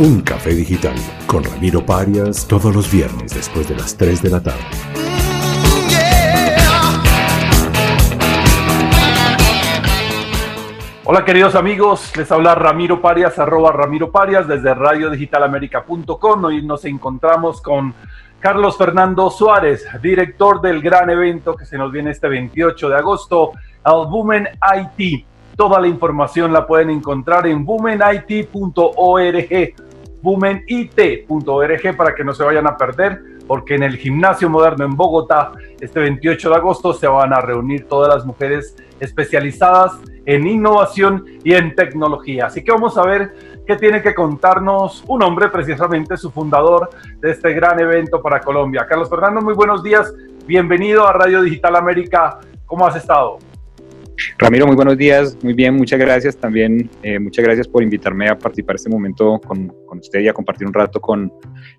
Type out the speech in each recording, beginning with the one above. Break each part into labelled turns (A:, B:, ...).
A: Un café digital con Ramiro Parias todos los viernes después de las 3 de la tarde.
B: Hola queridos amigos, les habla Ramiro Parias, arroba Ramiro Parias desde radiodigitalamerica.com. Hoy nos encontramos con Carlos Fernando Suárez, director del gran evento que se nos viene este 28 de agosto, al Women IT. Toda la información la pueden encontrar en womenit.org, womenit.org para que no se vayan a perder, porque en el Gimnasio Moderno en Bogotá, este 28 de agosto, se van a reunir todas las mujeres especializadas en innovación y en tecnología. Así que vamos a ver qué tiene que contarnos un hombre, precisamente su fundador de este gran evento para Colombia. Carlos Fernando, muy buenos días. Bienvenido a Radio Digital América. ¿Cómo has estado?
C: Ramiro, muy buenos días, muy bien, muchas gracias también, eh, muchas gracias por invitarme a participar este momento con, con, usted y a compartir un rato con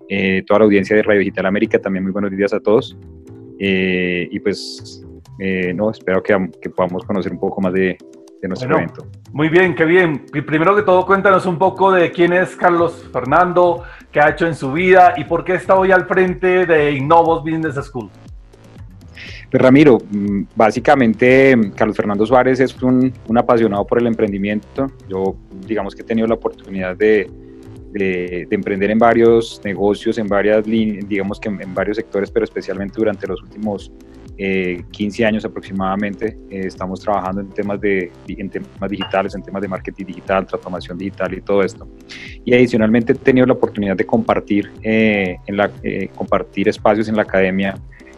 C: eh, toda la audiencia de Radio Digital América, también muy buenos días a todos eh, y pues no, espero que, que, podamos conocer un poco más de, de nuestro
B: bueno,
C: evento.
B: Muy bien, qué bien. Primero que todo, cuéntanos un poco de quién es Carlos Fernando, qué ha hecho en su vida y por qué está hoy al frente de Innovos Business School.
C: Pues Ramiro, mm, básicamente Carlos Fernando Suárez es un, un, apasionado por el emprendimiento. Yo digamos que he tenido la oportunidad de, de, de emprender en varios negocios, en varias líneas, digamos que en, en, varios sectores, pero especialmente durante los últimos eh, 15 años aproximadamente. Eh, estamos trabajando en temas, de, en temas digitales, en temas de marketing digital, transformación digital y todo esto. Y adicionalmente he tenido la oportunidad de compartir, eh, en la, eh, compartir espacios en la academia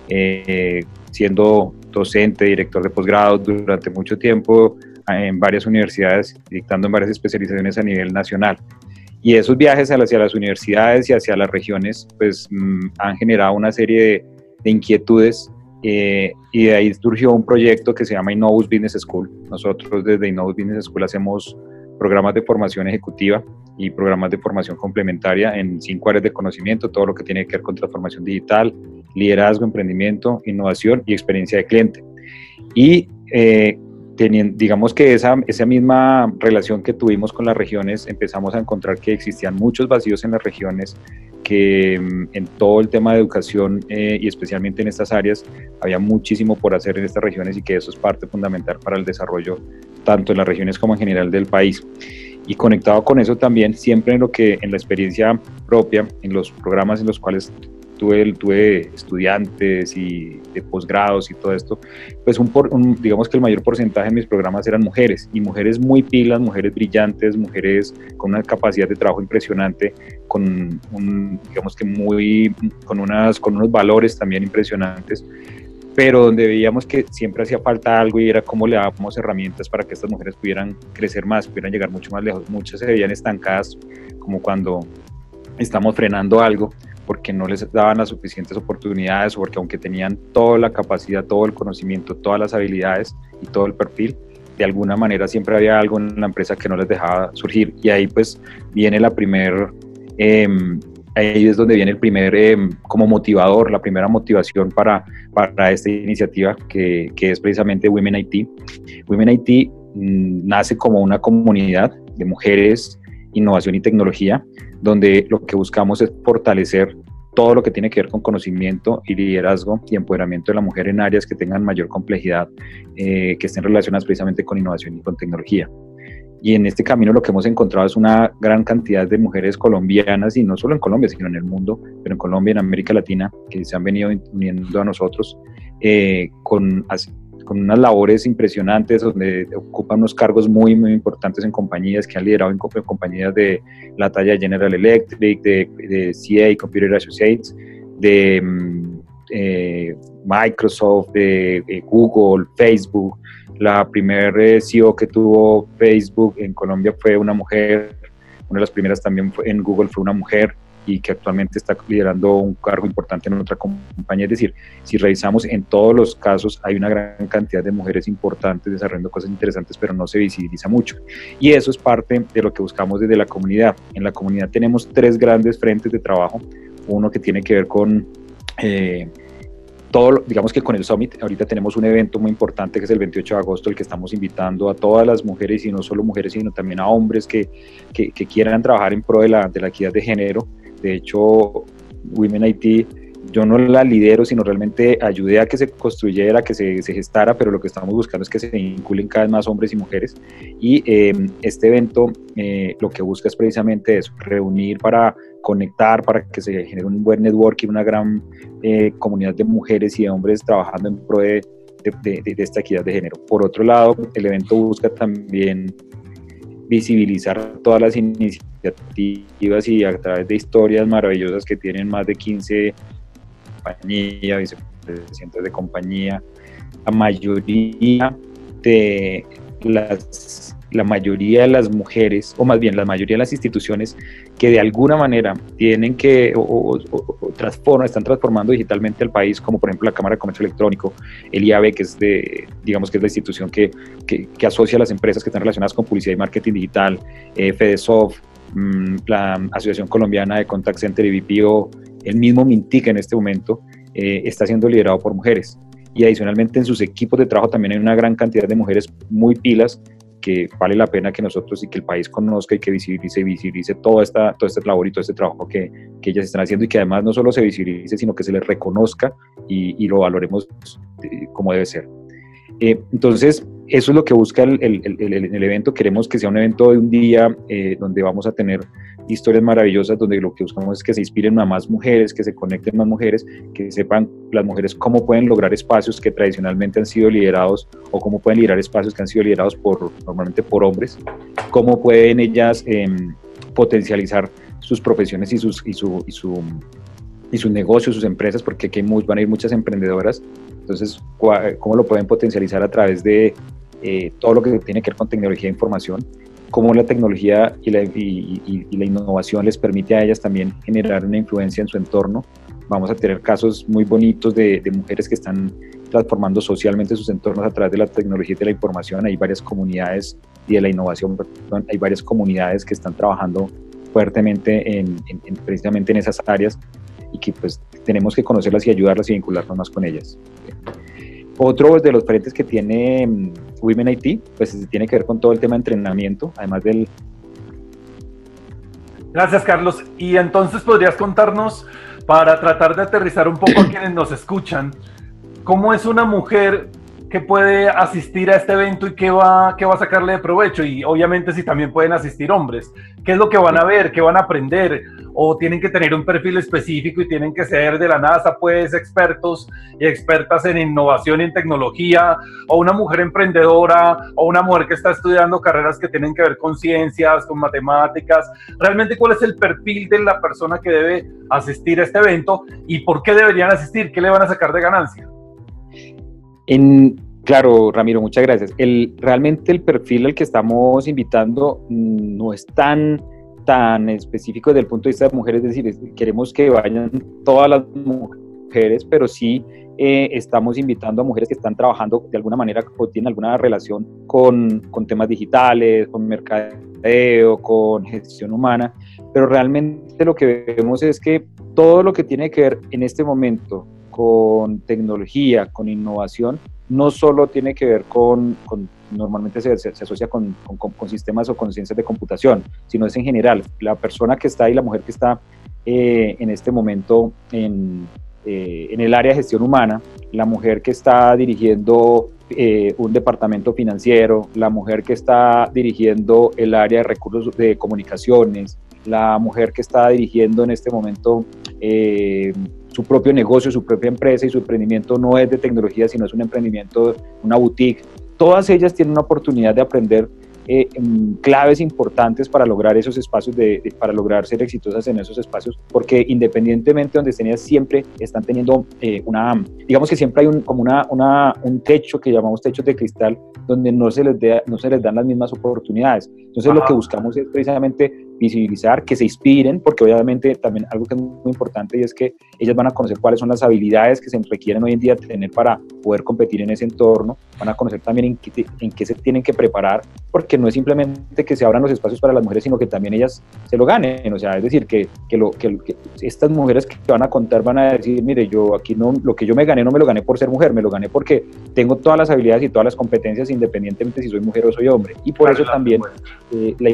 C: eh, siendo docente, director de posgrado durante mucho tiempo en varias universidades, dictando en varias especializaciones a nivel nacional. Y esos viajes hacia las universidades y hacia las regiones, pues mmm, han generado una serie de, de inquietudes eh, y de ahí surgió un proyecto que se llama Innovus Business School. Nosotros desde Innovus Business School hacemos programas de formación ejecutiva y programas de formación complementaria en cinco áreas de conocimiento, todo lo que tiene que ver con transformación digital, liderazgo, emprendimiento, innovación y experiencia de cliente. Y eh, teniendo, digamos que esa, esa misma relación que tuvimos con las regiones, empezamos a encontrar que existían muchos vacíos en las regiones, que en todo el tema de educación eh, y especialmente en estas áreas había muchísimo por hacer en estas regiones y que eso es parte fundamental para el desarrollo tanto en las regiones como en general del país. Y conectado con eso también, siempre en lo que en la experiencia propia, en los programas en los cuales tuve, tuve estudiantes y de posgrados y todo esto, pues un, un, digamos que el mayor porcentaje de mis programas eran mujeres y mujeres muy pilas, mujeres brillantes, mujeres con una capacidad de trabajo impresionante, con un, digamos que muy, con, unas, con unos valores también impresionantes pero donde veíamos que siempre hacía falta algo y era cómo le dábamos herramientas para que estas mujeres pudieran crecer más, pudieran llegar mucho más lejos. Muchas se veían estancadas, como cuando estamos frenando algo porque no les daban las suficientes oportunidades porque aunque tenían toda la capacidad, todo el conocimiento, todas las habilidades y todo el perfil, de alguna manera siempre había algo en la empresa que no les dejaba surgir. Y ahí pues viene la primer... Eh, ahí es donde viene el primer eh, como motivador, la primera motivación para, para esta iniciativa que, que, es precisamente Women IT. Women IT mmm, nace como una comunidad de mujeres, innovación y tecnología, donde lo que buscamos es fortalecer todo lo que tiene que ver con conocimiento y liderazgo y empoderamiento de la mujer en áreas que tengan mayor complejidad, eh, que estén relacionadas precisamente con innovación y con tecnología. y en este camino lo que hemos encontrado es una gran cantidad de mujeres colombianas, y no solo en Colombia, sino en el mundo, pero en Colombia, en América Latina, que se han venido uniendo a nosotros eh, con, con unas labores impresionantes, donde ocupan unos cargos muy, muy importantes en compañías que han liderado en, compañías de la talla General Electric, de, de CA, Computer Associates, de mm, eh, Microsoft, de, de Google, Facebook, la primera eh, CEO que tuvo Facebook en Colombia fue una mujer, una de las primeras también fue, en Google fue una mujer y que actualmente está liderando un cargo importante en otra compañía. Es decir, si revisamos en todos los casos, hay una gran cantidad de mujeres importantes desarrollando cosas interesantes, pero no se visibiliza mucho. Y eso es parte de lo que buscamos desde la comunidad. En la comunidad tenemos tres grandes frentes de trabajo. Uno que tiene que ver con eh, todo, digamos que con el Summit, ahorita tenemos un evento muy importante que es el 28 de agosto, el que estamos invitando a todas las mujeres y no solo mujeres, sino también a hombres que, que, quieran trabajar en pro de la, de la equidad de género. De hecho, Women IT, yo no la lidero, sino realmente ayudé a que se construyera, que se, gestara, pero lo que estamos buscando es que se vinculen cada vez más hombres y mujeres. Y eh, este evento eh, lo que busca es precisamente eso, reunir para conectar para que se genere un buen networking, una gran eh, comunidad de mujeres y de hombres trabajando en pro de, esta equidad de género. Por otro lado, el evento busca también visibilizar todas las iniciativas y a través de historias maravillosas que tienen más de 15 compañías, vicepresidentes de compañía, la mayoría de las la mayoría de las mujeres, o más bien la mayoría de las instituciones que de alguna manera tienen que o, están transformando digitalmente al país, como por ejemplo la Cámara de Comercio Electrónico, el IAB, que es de, digamos que es la institución que, que, asocia a las empresas que están relacionadas con publicidad y marketing digital, eh, FedeSoft, la Asociación Colombiana de Contact Center y BPO, el mismo Mintic en este momento, eh, está siendo liderado por mujeres y adicionalmente en sus equipos de trabajo también hay una gran cantidad de mujeres muy pilas que vale la pena que nosotros y que el país conozca y que visibilice, visibilice toda esta, todo este labor y todo este trabajo que, que ellas están haciendo y que además no solo se visibilice, sino que se les reconozca y, y lo valoremos eh, como debe ser. Eh, entonces, eso es lo que busca el, el, el, evento. Queremos que sea un evento de un día eh, donde vamos a tener historias maravillosas, donde lo que buscamos es que se inspiren a más mujeres, que se conecten más mujeres, que sepan las mujeres cómo pueden lograr espacios que tradicionalmente han sido liderados o cómo pueden liderar espacios que han sido liderados por, normalmente por hombres, cómo pueden ellas em, potencializar sus profesiones y, sus, y, su, y, su, y sus negocios, sus empresas, porque aquí van a ir muchas emprendedoras. Entonces, ¿cómo lo pueden potencializar a través de eh, todo lo que tiene que ver con tecnología de información? cómo la tecnología y la, y, la, innovación les permite a ellas también generar una influencia en su entorno. Vamos a tener casos muy bonitos de, de, mujeres que están transformando socialmente sus entornos a través de la tecnología y de la información. Hay varias comunidades y de la innovación, hay varias comunidades que están trabajando fuertemente en, precisamente en esas áreas y que pues tenemos que conocerlas y ayudarlas y vincularnos más con ellas. Otro de los frentes que tiene mm, Women IT, pues tiene que ver con todo el tema de entrenamiento, además del...
B: Gracias, Carlos. Y entonces podrías contarnos, para tratar de aterrizar un poco a quienes nos escuchan, cómo es una mujer que puede asistir a este evento y qué va, qué va a sacarle de provecho. Y obviamente si también pueden asistir hombres, ¿qué es lo que van a ver? ¿Qué van a aprender? ¿O tienen que tener un perfil específico y tienen que ser de la NASA, pues expertos y expertas en innovación y en tecnología? ¿O una mujer emprendedora? ¿O una mujer que está estudiando carreras que tienen que ver con ciencias, con matemáticas? ¿Realmente cuál es el perfil de la persona que debe asistir a este evento y por qué deberían asistir? ¿Qué le van a sacar de ganancia?
C: Claro, Ramiro, muchas gracias. El, realmente el perfil al que estamos invitando no es tan, tan específico desde el punto de vista de mujeres, es decir, queremos que vayan todas las mujeres, pero sí eh, estamos invitando a mujeres que están trabajando de alguna manera o tienen alguna relación con, con temas digitales, con mercadeo, con gestión humana, pero realmente lo que vemos es que todo lo que tiene que ver en este momento con tecnología, con innovación, no solo tiene que ver con, normalmente se, asocia con, sistemas o con ciencias de computación, sino es en general. La persona que está ahí, la mujer que está eh, en este momento en, eh, en el área de gestión humana, la mujer que está dirigiendo eh, un departamento financiero, la mujer que está dirigiendo el área de recursos de comunicaciones, la mujer que está dirigiendo en este momento su propio negocio, su propia empresa y su emprendimiento no es de tecnología, sino es un emprendimiento, una boutique. Todas ellas tienen una oportunidad de aprender eh, claves importantes para lograr esos espacios, de, para lograr ser exitosas en esos espacios, porque independientemente de donde estén, siempre están teniendo eh, una, digamos que siempre hay un, como una, una, un techo que llamamos techo de cristal, donde no se les, no se les dan las mismas oportunidades. Entonces lo que buscamos es precisamente visibilizar, que se inspiren, porque obviamente también algo que es muy importante y es que ellas van a conocer cuáles son las habilidades que se requieren hoy en día tener para poder competir en ese entorno, van a conocer también en qué, en qué se tienen que preparar, porque no es simplemente que se abran los espacios para las mujeres, sino que también ellas se lo ganen, o sea, es decir, que, que, lo, que, estas mujeres que van a contar van a decir, mire, yo aquí no, lo que yo me gané no me lo gané por ser mujer, me lo gané porque tengo todas las habilidades y todas las competencias independientemente si soy mujer o soy hombre, y por eso también eh, la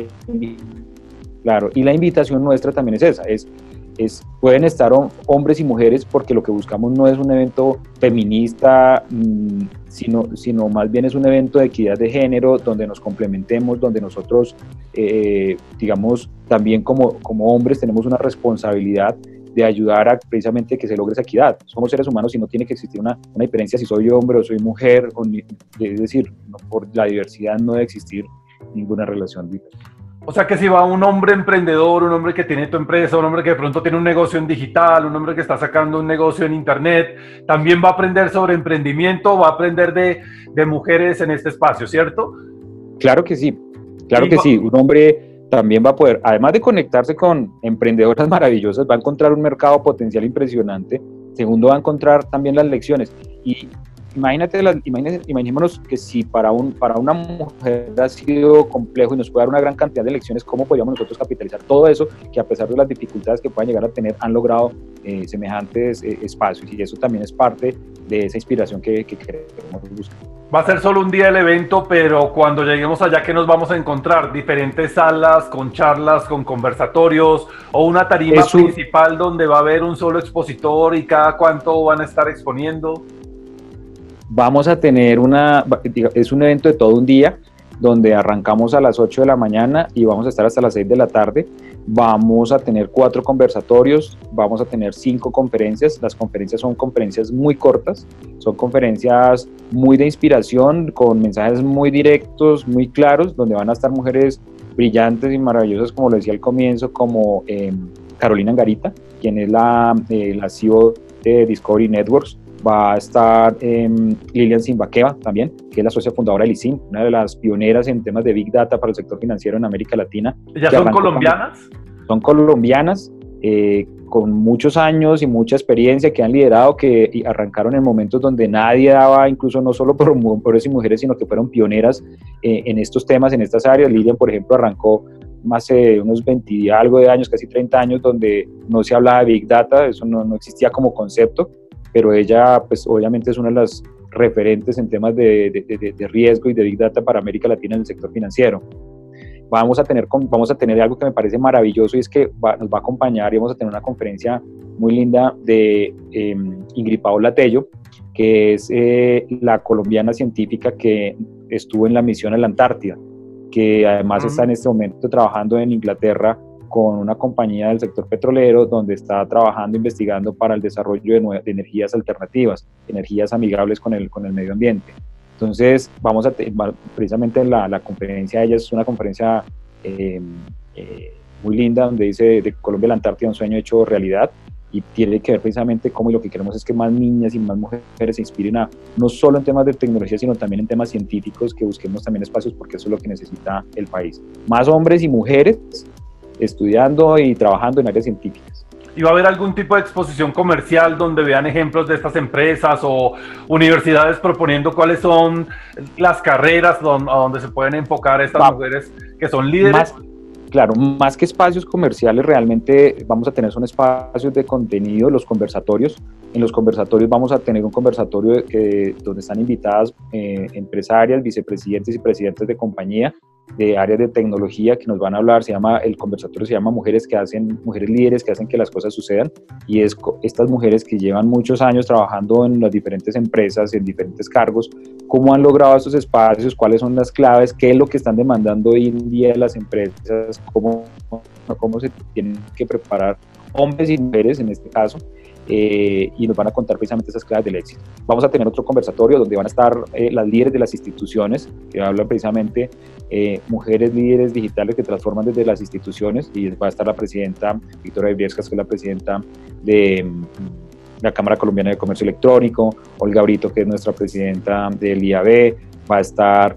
C: Claro, y la invitación nuestra también es esa, es, es, pueden estar hombres y mujeres porque lo que buscamos no es un evento feminista, mm, sino, sino más bien es un evento de equidad de género donde nos complementemos, donde nosotros, eh, digamos, también como, como hombres tenemos una responsabilidad de ayudar a precisamente que se logre esa equidad. Somos seres humanos y no tiene que existir una, una diferencia si soy hombre o soy mujer, es decir, por la diversidad no debe existir ninguna relación diferente.
B: O sea que si va un hombre emprendedor, un hombre que tiene tu empresa, un hombre que de pronto tiene un negocio en digital, un hombre que está sacando un negocio en internet, también va a aprender sobre emprendimiento, va a aprender de, de mujeres en este espacio, ¿cierto?
C: Claro que sí, claro que sí. Un hombre también va a poder, además de conectarse con emprendedoras maravillosas, va a encontrar un mercado potencial impresionante. Segundo, va a encontrar también las lecciones. Y imagínate, las, imaginémonos que si para, un, para una mujer ha sido complejo y nos puede dar una gran cantidad de lecciones, ¿cómo podríamos nosotros capitalizar todo eso que a pesar de las dificultades que puedan llegar a tener, han logrado eh, semejantes eh, espacios? Y eso también es parte de esa inspiración que, queremos buscar.
B: Va a ser solo un día el evento, pero cuando lleguemos allá, ¿qué nos vamos a encontrar? Diferentes salas con charlas, con conversatorios o una tarima principal donde va a haber un solo expositor y cada cuánto van a estar exponiendo.
C: Vamos a tener una, es un evento de todo un día, donde arrancamos a las 8 de la mañana y vamos a estar hasta las 6 de la tarde. Vamos a tener cuatro conversatorios, vamos a tener cinco conferencias. Las conferencias son conferencias muy cortas, son conferencias muy de inspiración, con mensajes muy directos, muy claros, donde van a estar mujeres brillantes y maravillosas, como lo decía al comienzo, como em, Carolina Angarita, quien es la, eh, la CEO de Discovery Networks, va a estar em, Lilian Simbaqueva también, que es la socia fundadora de ICIN, una de las pioneras en temas de Big Data para el sector financiero en América Latina.
B: ¿Ya son colombianas?
C: son colombianas, eh, con muchos años y mucha experiencia, que han liderado, que arrancaron en momentos donde nadie daba, incluso no solo por hombres y mujeres, sino que fueron pioneras eh, en estos temas, en estas áreas. Lilian, por ejemplo, arrancó más de unos 20 y algo de años, casi 30 años, donde no se hablaba de Big Data, eso no, no existía como concepto pero ella pues obviamente es una de las referentes en temas de, de, riesgo y de Big Data para América Latina en el sector financiero. Vamos a tener, vamos a tener algo que me parece maravilloso y es que nos va a acompañar y vamos a tener una conferencia muy linda de eh, Ingrid Paola Tello, que es eh, la colombiana científica que estuvo en la misión a la Antártida, que además está en este momento trabajando en Inglaterra con una compañía del sector petrolero donde está trabajando, investigando para el desarrollo de, de energías alternativas, energías amigables con el, con el medio ambiente. Entonces, vamos a precisamente la, la, conferencia ella es una conferencia eh, eh, muy linda donde dice de Colombia la Antártida un sueño hecho realidad y tiene que ver precisamente cómo lo que queremos es que más niñas y más mujeres se inspiren a no solo en temas de tecnología sino también en temas científicos que busquemos también espacios porque eso es lo que necesita el país más hombres y mujeres estudiando y trabajando en áreas científicas.
B: ¿Y va a haber algún tipo de exposición comercial donde vean ejemplos de estas empresas o universidades proponiendo cuáles son las carreras donde, a donde se pueden enfocar estas mujeres que son líderes?
C: claro, más que espacios comerciales, realmente vamos a tener son espacios de contenido, los conversatorios. En los conversatorios vamos a tener un conversatorio que, donde están invitadas eh, empresarias, vicepresidentes y presidentes de compañía de áreas de tecnología que nos van a hablar, se llama, el conversatorio se llama Mujeres que hacen, mujeres líderes que hacen que las cosas sucedan, y es estas mujeres que llevan muchos años trabajando en las diferentes empresas, en diferentes cargos, cómo han logrado estos espacios, cuáles son las claves, qué es lo que están demandando hoy en día las empresas, cómo, cómo se tienen que preparar hombres y mujeres en este caso, eh, y nos van a contar precisamente esas claves del éxito. Vamos a tener otro conversatorio donde van a estar eh, las líderes de las instituciones, que hablan precisamente eh, mujeres líderes digitales que transforman desde las instituciones, y va a estar la presidenta Victoria Viescas, que es la presidenta de mm, la Cámara Colombiana de Comercio Electrónico, Olga Brito, que es nuestra presidenta del IAB, va a estar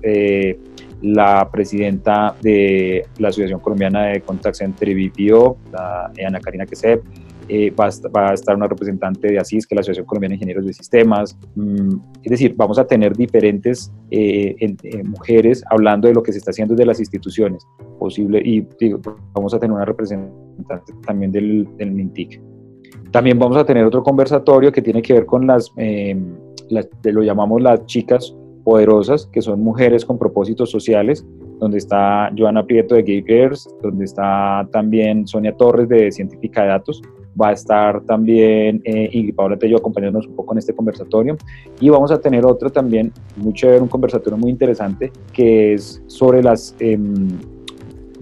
C: la presidenta de la Asociación Colombiana de Contact Center y BPO, la, Ana Karina Quesep, eh, va, a, estar una representante de ASIS, que es la Asociación Colombiana de Ingenieros de Sistemas. Mm, es decir, vamos a tener diferentes eh, eh, mujeres hablando de lo que se está haciendo desde las instituciones posible y vamos a tener una representante también del, del, MINTIC. También vamos a tener otro conversatorio que tiene que ver con las, las lo llamamos las chicas poderosas, que son mujeres con propósitos sociales, donde está Joana Prieto de Gay Girls, donde está también Sonia Torres de Científica de Datos, va a estar también eh, Ingrid Paola Tello acompañándonos un poco en este conversatorio y vamos a tener otro también muy chévere, un conversatorio muy interesante que es sobre las... Em,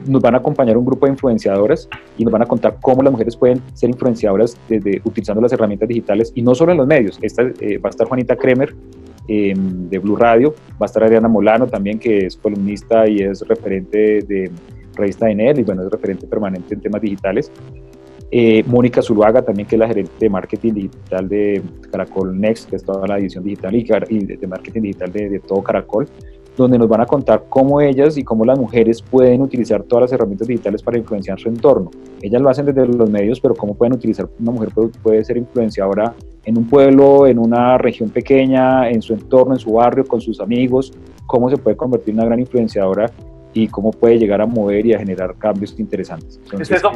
C: nos van a acompañar un grupo de influenciadoras y nos van a contar cómo las mujeres pueden ser influenciadoras desde utilizando las herramientas digitales y no solo en los medios. Esta, eh, va a estar Juanita Kremer em, de Blue Radio, va a estar Ariana Molano también que es columnista y es referente de revista de y bueno, es referente permanente en temas digitales. Eh, Mónica Zuluaga, también que es la gerente de marketing digital de Caracol Next, que es toda la edición digital y, de, marketing digital de, todo Caracol, donde nos van a contar cómo ellas y cómo las mujeres pueden utilizar todas las herramientas digitales para influenciar su entorno. Ellas lo hacen desde los medios, pero cómo pueden utilizar, una mujer puede, puede ser influenciadora en un pueblo, en una región pequeña, en su entorno, en su barrio, con sus amigos, cómo se puede convertir en una gran influenciadora y cómo puede llegar a mover y a generar cambios interesantes.
B: ¿Es, eso,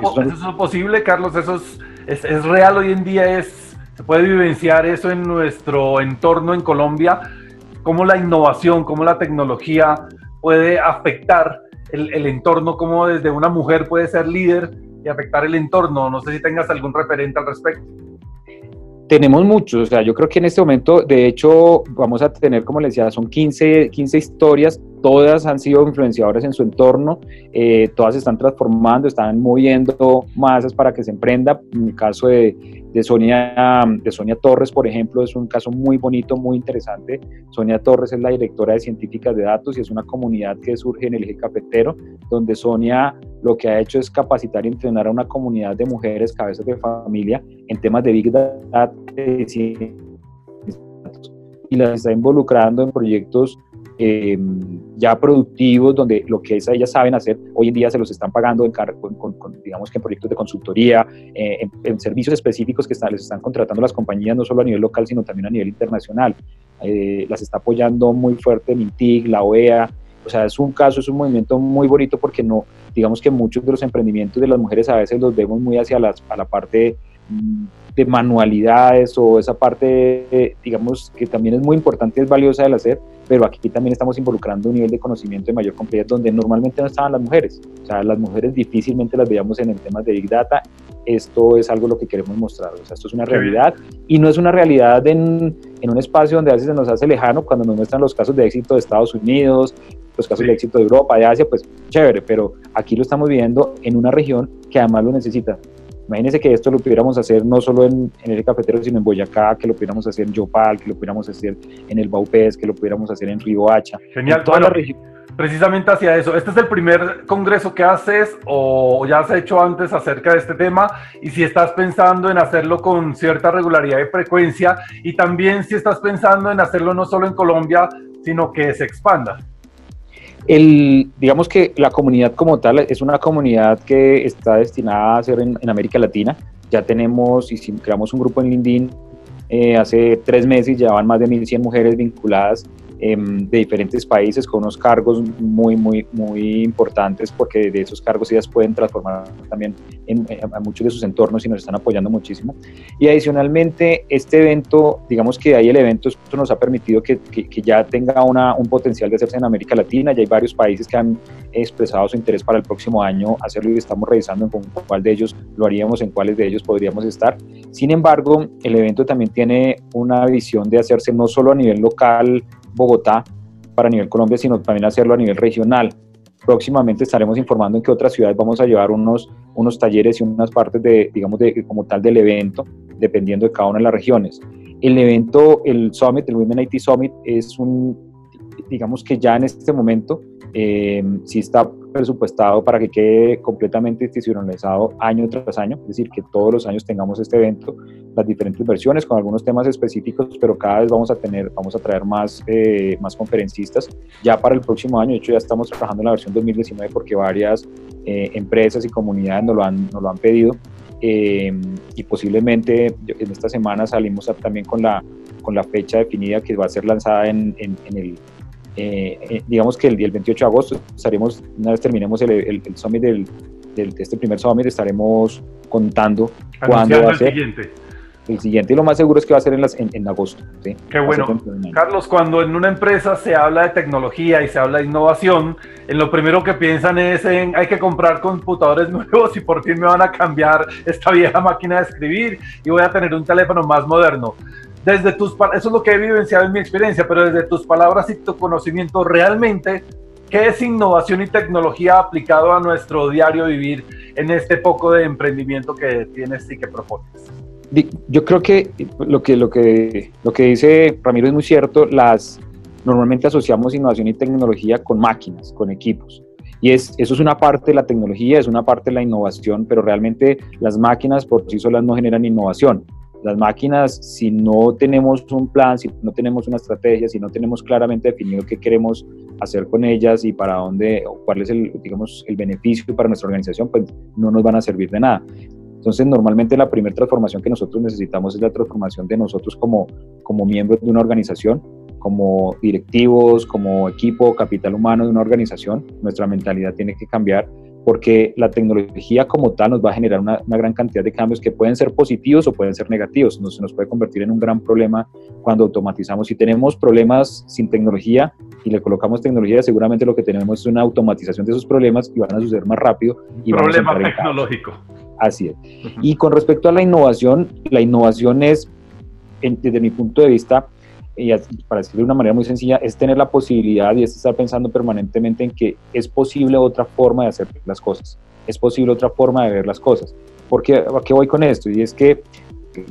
B: posible, Carlos? ¿Eso es, es, real hoy en día? Es, ¿Se puede vivenciar eso en nuestro entorno en Colombia? ¿Cómo la innovación, cómo la tecnología puede afectar el, el entorno? ¿Cómo desde una mujer puede ser líder y afectar el entorno? No sé si tengas algún referente al respecto.
C: Tenemos muchos, o sea, yo creo que en este momento, de hecho, vamos a tener, como les decía, son 15, 15 historias todas han sido influenciadoras en su entorno, eh, todas se están transformando, están moviendo masas para que se emprenda. En el caso de, Sonia, de Sonia Torres, por ejemplo, es un caso muy bonito, muy interesante. Sonia Torres es la directora de Científicas de Datos y es una comunidad que surge en el eje cafetero, donde Sonia lo que ha hecho es capacitar y entrenar a una comunidad de mujeres, cabezas de familia, en temas de Big Data y las está involucrando en proyectos eh, ya productivos, donde lo que ellas saben hacer, hoy en día se los están pagando en, con, digamos que en proyectos de consultoría, eh, en, servicios específicos que les están contratando las compañías, no solo a nivel local, sino también a nivel internacional. Eh, las está apoyando muy fuerte MINTIC, la OEA, o sea, es un caso, es un movimiento muy bonito porque no, digamos que muchos de los emprendimientos de las mujeres a veces los vemos muy hacia las, a la parte mm, de manualidades o esa parte, digamos, que también es muy importante es valiosa del hacer, pero aquí también estamos involucrando un nivel de conocimiento de mayor complejidad donde normalmente no estaban las mujeres. O sea, las mujeres difícilmente las veíamos en el tema de Big Data. Esto es algo lo que queremos mostrar. O sea, esto es una realidad y no es una realidad en, en un espacio donde a veces se nos hace lejano cuando nos muestran los casos de éxito de Estados Unidos, los casos de éxito de Europa, de Asia, pues chévere, pero aquí lo estamos viviendo en una región que además lo necesita. Imagínense que esto lo pudiéramos hacer no solo en, en el cafetero, sino en Boyacá, que lo pudiéramos hacer en Yopal, que lo pudiéramos hacer en el Baupés, que lo pudiéramos hacer en Río Hacha.
B: Genial, toda la región. Precisamente hacia eso. ¿Este es el primer congreso que haces o ya has hecho antes acerca de este tema? Y si estás pensando en hacerlo con cierta regularidad y frecuencia, y también si estás pensando en hacerlo no solo en Colombia, sino que se expanda.
C: El, digamos que la comunidad como tal es una comunidad que está destinada a ser en, América Latina. Ya tenemos y creamos un grupo en LinkedIn eh, hace tres meses, ya van más de 1.100 mujeres vinculadas de diferentes países con unos cargos muy, muy, muy importantes porque de esos cargos ellas pueden transformar también en, a muchos de sus entornos y nos están apoyando muchísimo. Y adicionalmente, este evento, digamos que ahí el evento nos ha permitido que, que, ya tenga una, un potencial de hacerse en América Latina, ya hay varios países que han expresado su interés para el próximo año hacerlo y estamos revisando en cuál de ellos lo haríamos, en cuáles de ellos podríamos estar. Sin embargo, el evento también tiene una visión de hacerse no solo a nivel local, Bogotá, para nivel Colombia, sino también hacerlo a nivel regional. Próximamente estaremos informando en qué otras ciudades vamos a llevar unos, unos talleres y unas partes de, digamos, de, como tal del evento, dependiendo de cada una de las regiones. El evento, el Summit, el Women IT Summit, es un, digamos que ya en este momento, eh, sí está presupuestado para que quede completamente institucionalizado año tras año, es decir, que todos los años tengamos este evento, las diferentes versiones con algunos temas específicos, pero cada vez vamos a tener, vamos a traer más, eh, más conferencistas. Ya para el próximo año, de hecho ya estamos trabajando en la versión 2019 porque varias eh, empresas y comunidades nos lo han, nos lo han pedido. Eh, y posiblemente en esta semana salimos también con la, con la fecha definida que va a ser lanzada en, en, en el eh, eh, digamos que el, día 28 de agosto estaremos, una vez terminemos el, el, summit del, del, este primer summit, estaremos contando cuándo va a ser. Siguiente. El siguiente y lo más seguro es que va a ser en, las, en, agosto. ¿sí?
B: Qué bueno. Carlos, cuando en una empresa se habla de tecnología y se habla de innovación, en lo primero que piensan es en hay que comprar computadores nuevos y por fin me van a cambiar esta vieja máquina de escribir y voy a tener un teléfono más moderno desde tus eso es lo que he vivenciado en mi experiencia, pero desde tus palabras y tu conocimiento, realmente, ¿qué es innovación y tecnología aplicado a nuestro diario vivir en este poco de emprendimiento que tienes y que propones?
C: Yo creo que lo que, lo que, lo que dice Ramiro es muy cierto, las, normalmente asociamos innovación y tecnología con máquinas, con equipos. Y es, eso es una parte de la tecnología, es una parte de la innovación, pero realmente las máquinas por sí solas no generan innovación. Las máquinas, si no tenemos un plan, si no tenemos una estrategia, si no tenemos claramente definido qué queremos hacer con ellas y para dónde, o cuál es el, digamos, el beneficio para nuestra organización, pues no nos van a servir de nada. Entonces, normalmente la primera transformación que nosotros necesitamos es la transformación de nosotros como, como miembros de una organización, como directivos, como equipo, capital humano de una organización. Nuestra mentalidad tiene que cambiar porque la tecnología como tal nos va a generar una, gran cantidad de cambios que pueden ser positivos o pueden ser negativos. No, se nos puede convertir en un gran problema cuando automatizamos. Si tenemos problemas sin tecnología y le colocamos tecnología, seguramente lo que tenemos es una automatización de esos problemas y van a suceder más rápido. Y
B: Problema tecnológico.
C: Así es. Y con respecto a la innovación, la innovación es, desde mi punto de vista, y para decirlo de una manera muy sencilla, es tener la posibilidad y es estar pensando permanentemente en que es posible otra forma de hacer las cosas, es posible otra forma de ver las cosas. ¿Por qué, ¿A qué voy con esto? Y es que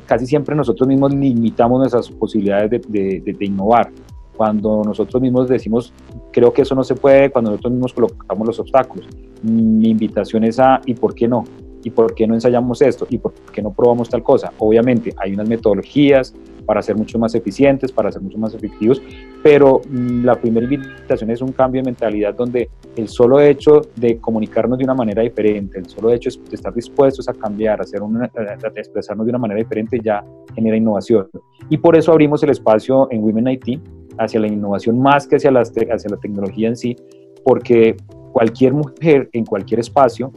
C: casi siempre nosotros mismos limitamos nuestras posibilidades de, de, innovar. Cuando nosotros mismos decimos, creo que eso no se puede, cuando nosotros mismos colocamos los obstáculos. Mi invitación es a, ¿y por qué no? ¿Y por qué no ensayamos esto? ¿Y por qué no probamos tal cosa? Obviamente hay unas metodologías, para ser mucho más eficientes, para ser mucho más efectivos, pero mm, la primera invitación es un cambio de mentalidad donde el solo hecho de comunicarnos de una manera diferente, el solo hecho de estar dispuestos a cambiar, a, hacer una, a expresarnos de una manera diferente ya genera innovación. Y por eso abrimos el espacio en Women IT hacia la innovación más que hacia hacia la tecnología en sí, porque cualquier mujer en cualquier espacio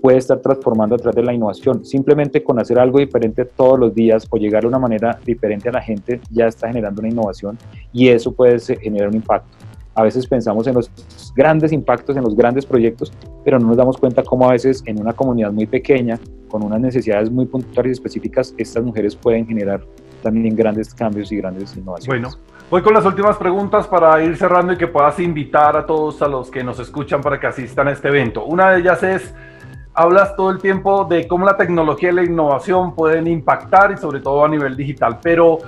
C: puede estar transformando a través de la innovación. Simplemente con hacer algo diferente todos los días o llegar de una manera diferente a la gente ya está generando una innovación y eso puede generar un impacto. A veces pensamos en los grandes impactos, en los grandes proyectos, pero no nos damos cuenta cómo a veces en una comunidad muy pequeña, con unas necesidades muy puntuales y específicas, estas mujeres pueden generar también grandes cambios y grandes innovaciones.
B: Bueno, voy con las últimas preguntas para ir cerrando y que puedas invitar a todos a los que nos escuchan para que asistan a este evento. Una de ellas es hablas todo el tiempo de cómo la tecnología y la innovación pueden impactar y sobre todo a nivel digital, pero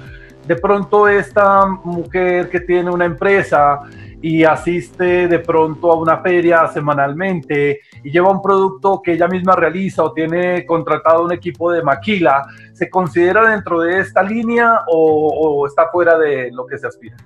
B: de pronto esta mujer que tiene una empresa y asiste de pronto a una feria semanalmente y lleva un producto que ella misma realiza o tiene contratado un equipo de maquila, ¿se considera dentro de esta línea o, o está fuera de lo que se aspira?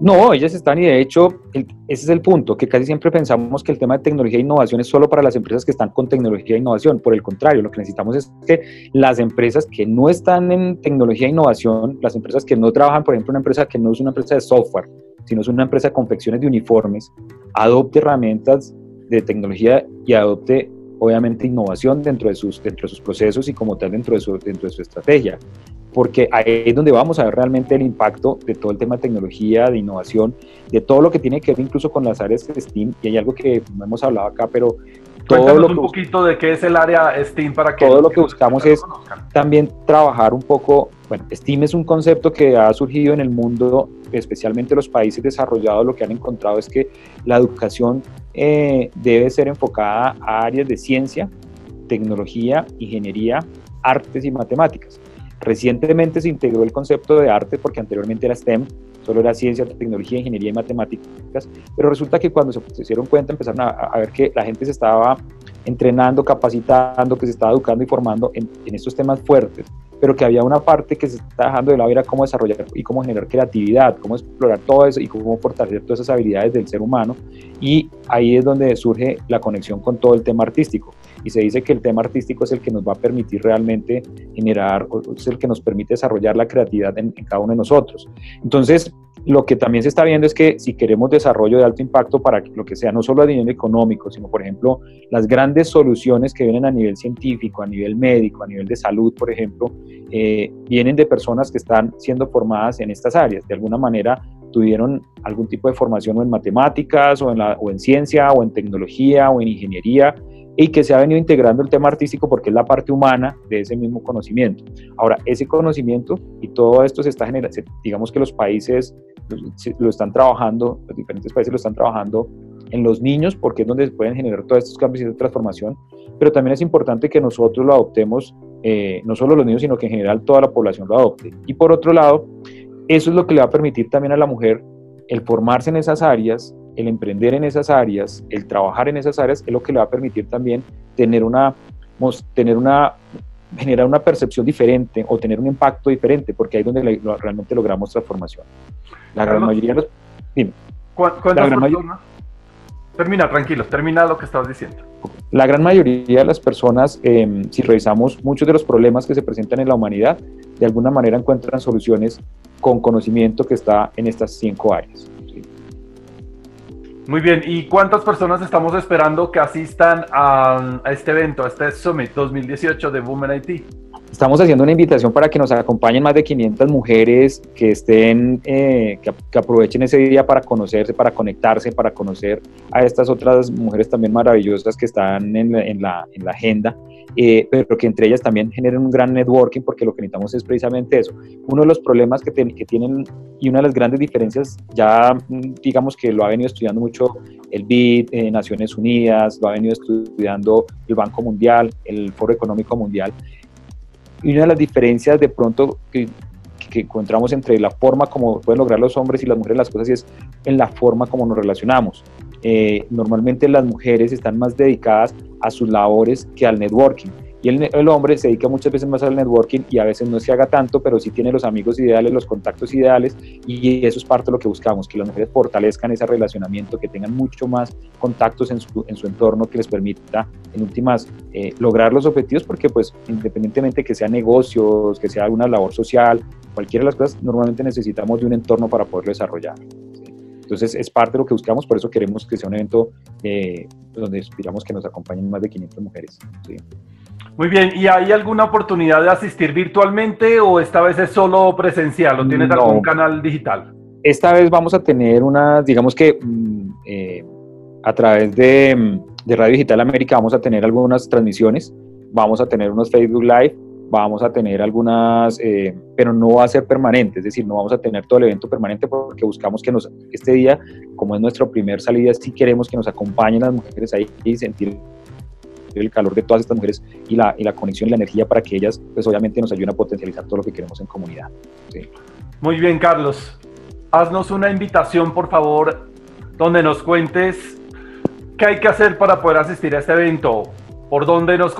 C: No, ellas están y de hecho ese es el punto, que casi siempre pensamos que el tema de tecnología e innovación es solo para las empresas que están con tecnología e innovación. Por el contrario, lo que necesitamos es que las empresas que no están en tecnología e innovación, las empresas que no trabajan, por ejemplo, una empresa que no es una empresa de software, si no es una empresa de confecciones de uniformes, adopte herramientas de tecnología y adopte obviamente innovación dentro de sus, dentro de sus procesos y como tal dentro de su, dentro de su estrategia. Porque ahí es donde vamos a ver realmente el impacto de todo el tema de tecnología, de innovación, de todo lo que tiene que ver incluso con las áreas de STEAM. Y hay algo que no hemos hablado acá, pero
B: todo lo que, un poquito de qué es el área STEAM para que
C: todo lo que buscamos es también trabajar un poco bueno STEAM es un concepto que ha surgido en el mundo especialmente los países desarrollados lo que han encontrado es que la educación eh, debe ser enfocada a áreas de ciencia tecnología ingeniería artes y matemáticas recientemente se integró el concepto de arte porque anteriormente era STEM solo era ciencia, tecnología, ingeniería y matemáticas, pero resulta que cuando se, dieron cuenta empezaron a, ver que la gente se estaba entrenando, capacitando, que se estaba educando y formando en, estos temas fuertes, pero que había una parte que se está dejando de lado, era cómo desarrollar y cómo generar creatividad, cómo explorar todo eso y cómo fortalecer todas esas habilidades del ser humano. Y ahí es donde surge la conexión con todo el tema artístico. Y se dice que el tema artístico es el que nos va a permitir realmente generar, es el que nos permite desarrollar la creatividad en, en cada uno de nosotros. Entonces, lo que también se está viendo es que si queremos desarrollo de alto impacto para lo que sea, no solo a nivel económico, sino por ejemplo las grandes soluciones que vienen a nivel científico, a nivel médico, a nivel de salud, por ejemplo, eh, vienen de personas que están siendo formadas en estas áreas. De alguna manera tuvieron algún tipo de formación o en matemáticas o en, la, o en ciencia o en tecnología o en ingeniería y que se ha venido integrando el tema artístico porque es la parte humana de ese mismo conocimiento. Ahora, ese conocimiento y todo esto se está generando, digamos que los países lo están trabajando, los diferentes países lo están trabajando en los niños porque es donde se pueden generar todos estos cambios y de transformación, pero también es importante que nosotros lo adoptemos, eh, no solo los niños, sino que en general toda la población lo adopte. Y por otro lado, eso es lo que le va a permitir también a la mujer el formarse en esas áreas, el emprender en esas áreas, el trabajar en esas áreas, es lo que le va a permitir también tener una, tener una generar una percepción diferente o tener un impacto diferente, porque ahí es donde realmente logramos transformación. La gran mayoría de los... Dime,
B: la gran mayoría, Termina, tranquilo, termina lo que estabas diciendo.
C: La gran mayoría de las personas, em, si revisamos muchos de los problemas que se presentan en la humanidad, de alguna manera encuentran soluciones con conocimiento que está en estas cinco áreas.
B: Muy bien, ¿y cuántas personas estamos esperando que asistan a, este evento, a este Summit 2018 de Women IT?
C: Estamos haciendo una invitación para que nos acompañen más de 500 mujeres que estén, eh, que, aprovechen ese día para conocerse, para conectarse, para conocer a estas otras mujeres también maravillosas que están en la, en la agenda. Eh, pero que entre ellas también generen un gran networking, porque lo que necesitamos es precisamente eso. Uno de los problemas que, que tienen y una de las grandes diferencias, ya mm, digamos que lo ha venido estudiando mucho el BID, eh, Naciones Unidas, lo ha venido estudiando el Banco Mundial, el Foro Económico Mundial, y una de las diferencias de pronto que, que encontramos entre la forma como pueden lograr los hombres y las mujeres las cosas y es en la forma como nos relacionamos. Eh, normalmente las mujeres están más dedicadas a sus labores que al networking. Y el, el, hombre se dedica muchas veces más al networking y a veces no se haga tanto, pero sí tiene los amigos ideales, los contactos ideales y eso es parte de lo que buscamos, que las mujeres fortalezcan ese relacionamiento, que tengan mucho más contactos en su, en su entorno que les permita, en últimas, eh, lograr los objetivos, porque pues independientemente que sean negocios, que sea alguna labor social, cualquiera de las cosas, normalmente necesitamos de un entorno para poderlo desarrollar. Entonces es parte de lo que buscamos, por eso queremos que sea un evento eh, donde esperamos que nos acompañen más de 500 mujeres.
B: Muy bien, ¿y hay alguna oportunidad de asistir virtualmente o esta vez es solo presencial o tienes algún canal digital?
C: Esta vez vamos a tener una, digamos que mm, eh, a través de, mm, de Radio Digital América vamos a tener algunas transmisiones, vamos a tener unos Facebook Live, vamos a tener algunas, eh, pero no va a ser permanente, es decir, no vamos a tener todo el evento permanente porque buscamos que nos, este día, como es nuestra primer salida, sí queremos que nos acompañen las mujeres ahí y sentir el calor de todas estas mujeres y la, y la conexión y la energía para que ellas, pues obviamente nos ayuden a potencializar todo lo que queremos en comunidad.
B: Muy bien, Carlos. Haznos una invitación, por favor, donde nos cuentes qué hay que hacer para poder asistir a este evento por dónde nos,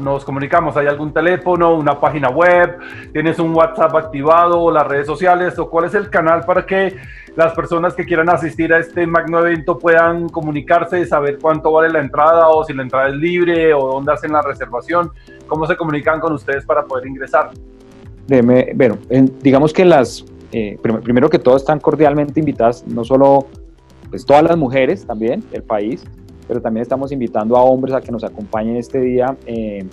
B: nos comunicamos. ¿Hay algún teléfono, una página web? ¿Tienes un WhatsApp activado las redes sociales? ¿O cuál es el canal para que las personas que quieran asistir a este magno evento puedan comunicarse saber cuánto vale la entrada o si la entrada es libre o dónde hacen la reservación? ¿Cómo se comunican con ustedes para poder ingresar?
C: bueno, digamos que las eh, primero que todo están cordialmente invitadas, no solo pues, todas las mujeres también del país, pero también estamos invitando a hombres a que nos acompañen este día eh,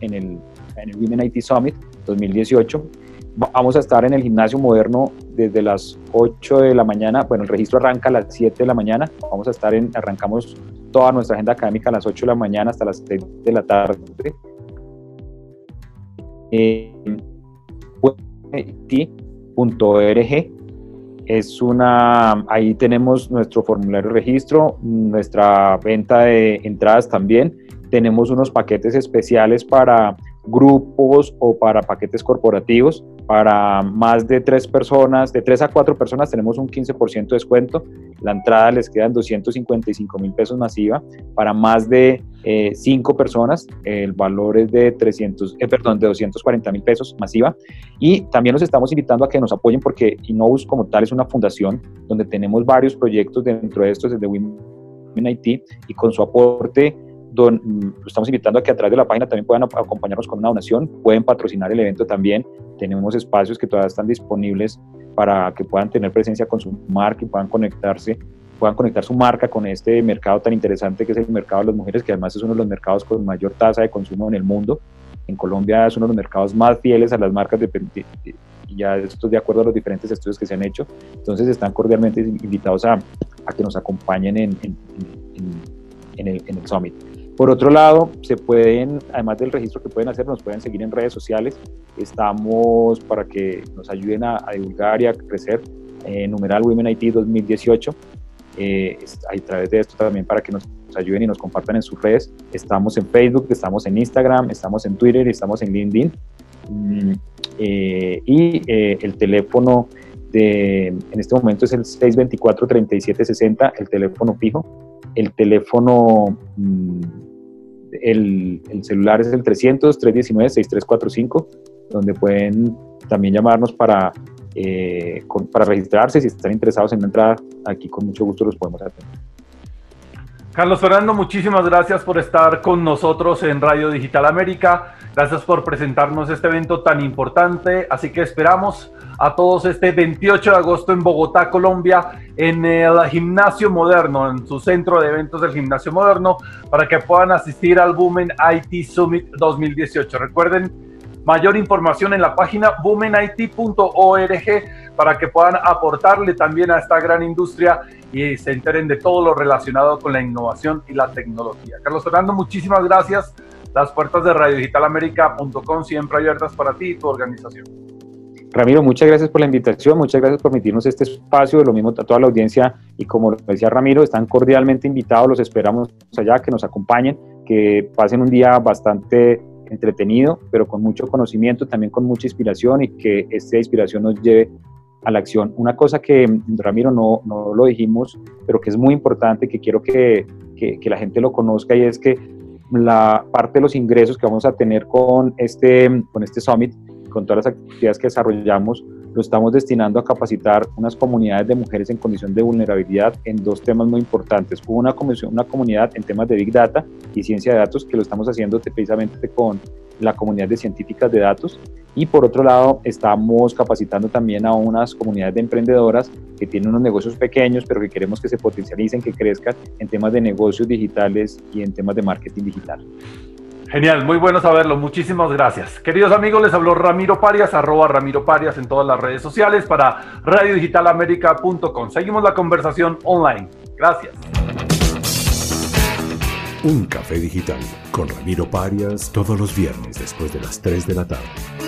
C: en, el, en el Women IT Summit 2018. Vamos a estar en el gimnasio moderno desde las 8 de la mañana, bueno, el registro arranca a las 7 de la mañana, vamos a estar en, arrancamos toda nuestra agenda académica a las 8 de la mañana hasta las 6 de la tarde. Eh, es una, ahí tenemos nuestro formulario de registro, nuestra venta de entradas también, tenemos unos paquetes especiales para grupos o para paquetes corporativos. Para más de tres personas, de tres a cuatro personas tenemos un 15% de descuento. La entrada les quedan 255 mil pesos masiva. Para más de eh, cinco personas, el valor es de 300, eh, perdón, de 240 mil pesos masiva. Y también los estamos invitando a que nos apoyen porque Innovus como tal es una fundación donde tenemos varios proyectos dentro de estos desde Women IT y con su aporte don, estamos invitando a que a través de la página también puedan acompañarnos con una donación, pueden patrocinar el evento también, tenemos espacios que todavía están disponibles para que puedan tener presencia con su marca y puedan conectarse, puedan conectar su marca con este mercado tan interesante que es el mercado de las mujeres, que además es uno de los mercados con mayor tasa de consumo en el mundo. En Colombia es uno de los mercados más fieles a las marcas de, y ya esto de acuerdo a los diferentes estudios que se han hecho. Entonces están cordialmente invitados a, a que nos acompañen en, en, en, el, en el Summit. Por otro lado, se pueden, además del registro que pueden hacer, nos pueden seguir en redes sociales. Estamos para que nos ayuden a, divulgar y a crecer. Eh, numeral Women IT 2018. Eh, a través de esto también para que nos, ayuden y nos compartan en sus redes. Estamos en Facebook, estamos en Instagram, estamos en Twitter y estamos en LinkedIn. Mm, eh, y el teléfono de, en este momento es el 624-3760, el teléfono fijo. El teléfono mm, el, celular es el 300-319-6345, donde pueden también llamarnos para, eh, para registrarse. Si están interesados en una entrada, aquí con mucho gusto los podemos atender.
B: Carlos Fernando, muchísimas gracias por estar con nosotros en Radio Digital América. Gracias por presentarnos este evento tan importante. Así que esperamos a todos este 28 de agosto en Bogotá, Colombia, en el Gimnasio Moderno, en su centro de eventos del Gimnasio Moderno, para que puedan asistir al Women IT Summit 2018. Recuerden, mayor información en la página womenit.org para que puedan aportarle también a esta gran industria y se enteren de todo lo relacionado con la innovación y la tecnología. Carlos Fernando, muchísimas gracias. Las puertas de radiodigitalamerica.com siempre abiertas para ti y tu organización.
C: Ramiro, muchas gracias por la invitación, muchas gracias por permitirnos este espacio, lo mismo a toda la audiencia y como decía Ramiro, están cordialmente invitados, los esperamos allá, que nos acompañen, que pasen un día bastante entretenido, pero con mucho conocimiento, también con mucha inspiración y que esta inspiración nos lleve a la acción. Una cosa que, Ramiro, no, no lo dijimos, pero que es muy importante, que quiero que, que la gente lo conozca y es que la parte de los ingresos que vamos a tener con este, con este summit con todas las actividades que desarrollamos, lo estamos destinando a capacitar unas comunidades de mujeres en condición de vulnerabilidad en dos temas muy importantes. Una, una comunidad en temas de Big Data y ciencia de datos, que lo estamos haciendo precisamente con la comunidad de científicas de datos. Y por otro lado, estamos capacitando también a unas comunidades de emprendedoras que tienen unos negocios pequeños, pero que queremos que se potencialicen, que crezcan en temas de negocios digitales y en temas de marketing digital.
B: Genial, muy bueno saberlo. Muchísimas gracias. Queridos amigos, les habló Ramiro Parias, arroba Ramiro Parias en todas las redes sociales para radiodigitalamerica.com. Seguimos la conversación online. Gracias.
A: Un café digital con Ramiro Parias todos los viernes después de las 3 de la tarde.